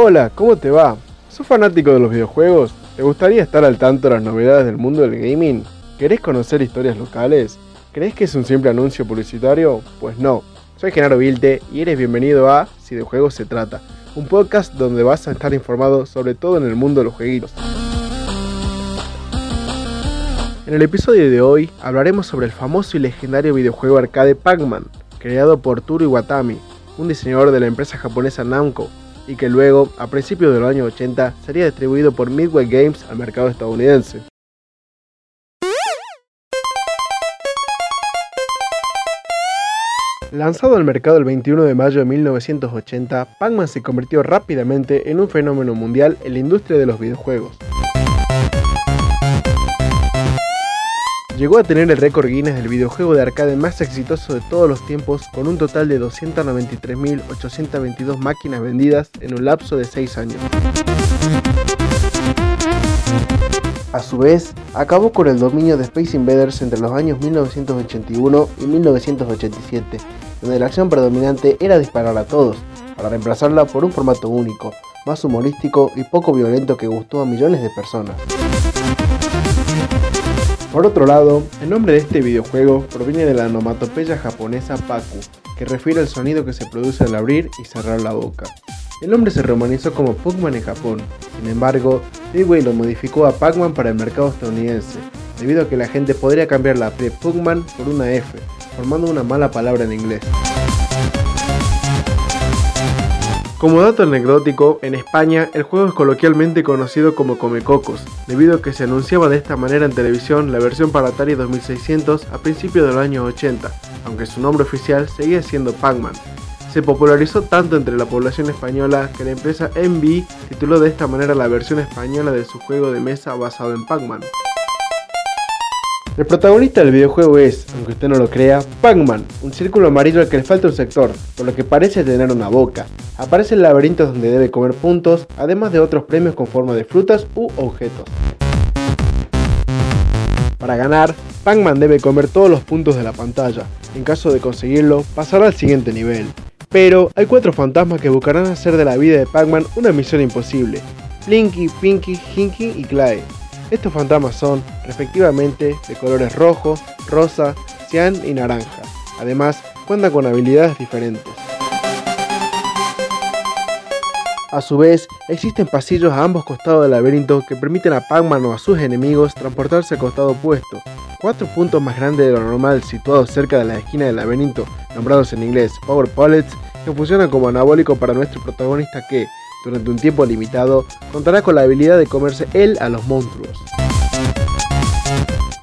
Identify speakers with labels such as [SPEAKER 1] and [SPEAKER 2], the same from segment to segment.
[SPEAKER 1] Hola, ¿cómo te va? ¿Sos fanático de los videojuegos? ¿Te gustaría estar al tanto de las novedades del mundo del gaming? ¿Querés conocer historias locales? ¿Crees que es un simple anuncio publicitario? Pues no. Soy Genaro Vilte y eres bienvenido a Si de Juegos se trata, un podcast donde vas a estar informado sobre todo en el mundo de los jueguitos. En el episodio de hoy hablaremos sobre el famoso y legendario videojuego arcade Pac-Man, creado por Turo Iwatami, un diseñador de la empresa japonesa Namco, y que luego, a principios de los años 80, sería distribuido por Midway Games al mercado estadounidense. Lanzado al mercado el 21 de mayo de 1980, Pac-Man se convirtió rápidamente en un fenómeno mundial en la industria de los videojuegos. Llegó a tener el récord Guinness del videojuego de arcade más exitoso de todos los tiempos con un total de 293.822 máquinas vendidas en un lapso de 6 años. A su vez, acabó con el dominio de Space Invaders entre los años 1981 y 1987, donde la acción predominante era disparar a todos, para reemplazarla por un formato único, más humorístico y poco violento que gustó a millones de personas. Por otro lado, el nombre de este videojuego proviene de la onomatopeya japonesa Paku, que refiere al sonido que se produce al abrir y cerrar la boca. El nombre se romanizó como Pugman en Japón, sin embargo, Midway lo modificó a Pac-Man para el mercado estadounidense, debido a que la gente podría cambiar la P Pugman por una F, formando una mala palabra en inglés. Como dato anecdótico, en España el juego es coloquialmente conocido como Comecocos, debido a que se anunciaba de esta manera en televisión la versión para Atari 2600 a principios de los años 80, aunque su nombre oficial seguía siendo Pac-Man. Se popularizó tanto entre la población española que la empresa MB tituló de esta manera la versión española de su juego de mesa basado en Pac-Man. El protagonista del videojuego es, aunque usted no lo crea, Pac-Man, un círculo amarillo al que le falta un sector, por lo que parece tener una boca. Aparece en laberintos donde debe comer puntos, además de otros premios con forma de frutas u objetos. Para ganar, Pac-Man debe comer todos los puntos de la pantalla. En caso de conseguirlo, pasará al siguiente nivel. Pero hay cuatro fantasmas que buscarán hacer de la vida de Pac-Man una misión imposible. Blinky, Pinky, Hinky y Clyde. Estos fantasmas son, respectivamente, de colores rojo, rosa, cian y naranja. Además, cuentan con habilidades diferentes. A su vez, existen pasillos a ambos costados del laberinto que permiten a Pac-Man o a sus enemigos transportarse al costado opuesto. Cuatro puntos más grandes de lo normal situados cerca de la esquina del laberinto, nombrados en inglés Power Pallets, que funcionan como anabólico para nuestro protagonista que, durante un tiempo limitado, contará con la habilidad de comerse él a los monstruos.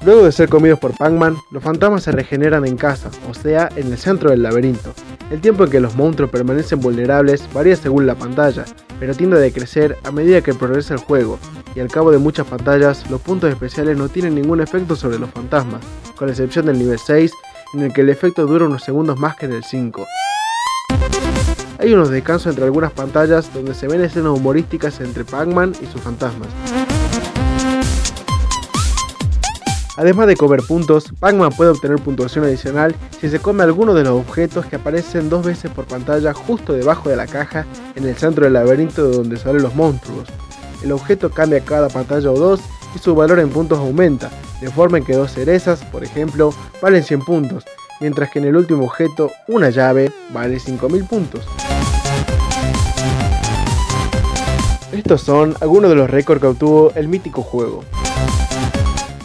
[SPEAKER 1] Luego de ser comidos por Pac-Man, los fantasmas se regeneran en casa, o sea, en el centro del laberinto. El tiempo en que los monstruos permanecen vulnerables varía según la pantalla, pero tiende a decrecer a medida que progresa el juego, y al cabo de muchas pantallas, los puntos especiales no tienen ningún efecto sobre los fantasmas, con excepción del nivel 6, en el que el efecto dura unos segundos más que en el 5. Hay unos descansos entre algunas pantallas donde se ven escenas humorísticas entre Pac-Man y sus fantasmas. Además de comer puntos, Pac-Man puede obtener puntuación adicional si se come alguno de los objetos que aparecen dos veces por pantalla justo debajo de la caja en el centro del laberinto de donde salen los monstruos. El objeto cambia cada pantalla o dos y su valor en puntos aumenta, de forma en que dos cerezas, por ejemplo, valen 100 puntos, mientras que en el último objeto, una llave, vale 5000 puntos. Estos son algunos de los récords que obtuvo el mítico juego.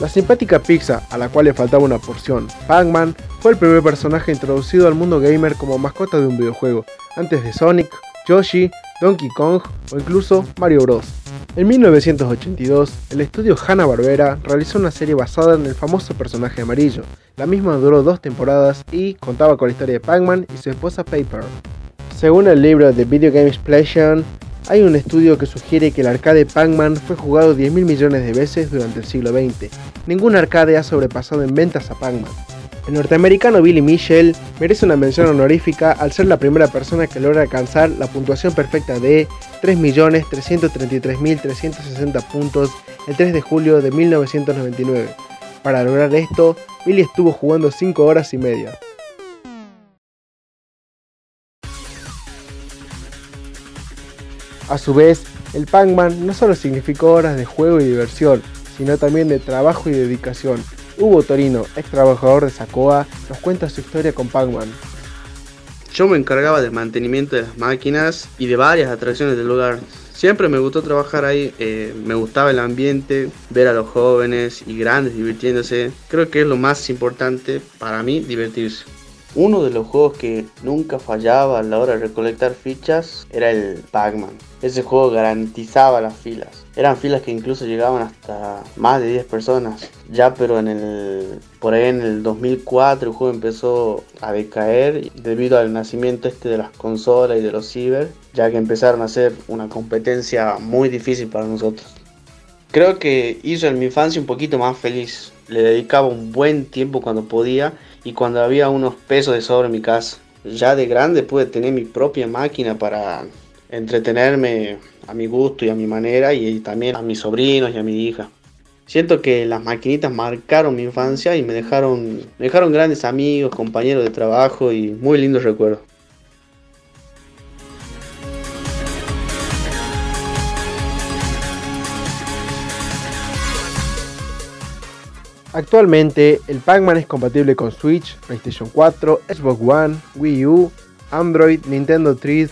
[SPEAKER 1] La simpática pizza, a la cual le faltaba una porción, Pac-Man, fue el primer personaje introducido al mundo gamer como mascota de un videojuego, antes de Sonic, Yoshi, Donkey Kong o incluso Mario Bros. En 1982, el estudio Hanna-Barbera realizó una serie basada en el famoso personaje amarillo. La misma duró dos temporadas y contaba con la historia de Pac-Man y su esposa Paper. Según el libro The Video Game Explosion, hay un estudio que sugiere que el arcade Pac-Man fue jugado 10.000 millones de veces durante el siglo XX. Ningún arcade ha sobrepasado en ventas a Pac-Man. El norteamericano Billy Mitchell merece una mención honorífica al ser la primera persona que logra alcanzar la puntuación perfecta de 3.333.360 puntos el 3 de julio de 1999. Para lograr esto, Billy estuvo jugando 5 horas y media. A su vez, el Pac-Man no solo significó horas de juego y diversión, sino también de trabajo y dedicación. Hugo Torino, ex trabajador de Sacoa, nos cuenta su historia con Pac-Man.
[SPEAKER 2] Yo me encargaba del mantenimiento de las máquinas y de varias atracciones del lugar. Siempre me gustó trabajar ahí, eh, me gustaba el ambiente, ver a los jóvenes y grandes divirtiéndose. Creo que es lo más importante para mí, divertirse. Uno de los juegos que nunca fallaba a la hora de recolectar fichas era el Pac-Man. Ese juego garantizaba las filas. Eran filas que incluso llegaban hasta más de 10 personas. Ya pero en el por ahí en el 2004 el juego empezó a decaer debido al nacimiento este de las consolas y de los ciber, ya que empezaron a ser una competencia muy difícil para nosotros. Creo que hizo en mi infancia un poquito más feliz. Le dedicaba un buen tiempo cuando podía y cuando había unos pesos de sobra en mi casa. Ya de grande pude tener mi propia máquina para entretenerme a mi gusto y a mi manera y también a mis sobrinos y a mi hija. Siento que las maquinitas marcaron mi infancia y me dejaron, me dejaron grandes amigos, compañeros de trabajo y muy lindos recuerdos.
[SPEAKER 1] Actualmente, el Pac-Man es compatible con Switch, PlayStation 4, Xbox One, Wii U, Android, Nintendo 3,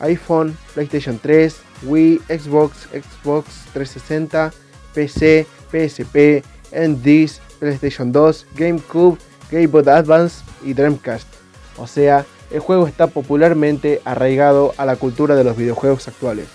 [SPEAKER 1] iPhone, PlayStation 3, Wii, Xbox, Xbox 360, PC, PSP, NDS, PlayStation 2, GameCube, Game Boy Advance y Dreamcast. O sea, el juego está popularmente arraigado a la cultura de los videojuegos actuales.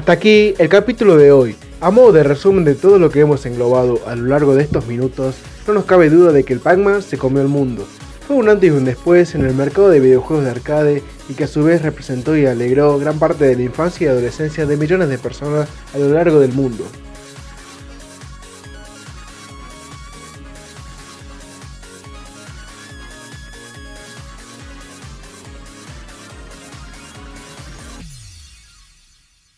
[SPEAKER 1] Hasta aquí el capítulo de hoy. A modo de resumen de todo lo que hemos englobado a lo largo de estos minutos, no nos cabe duda de que el Pac-Man se comió el mundo. Fue un antes y un después en el mercado de videojuegos de arcade y que a su vez representó y alegró gran parte de la infancia y adolescencia de millones de personas a lo largo del mundo.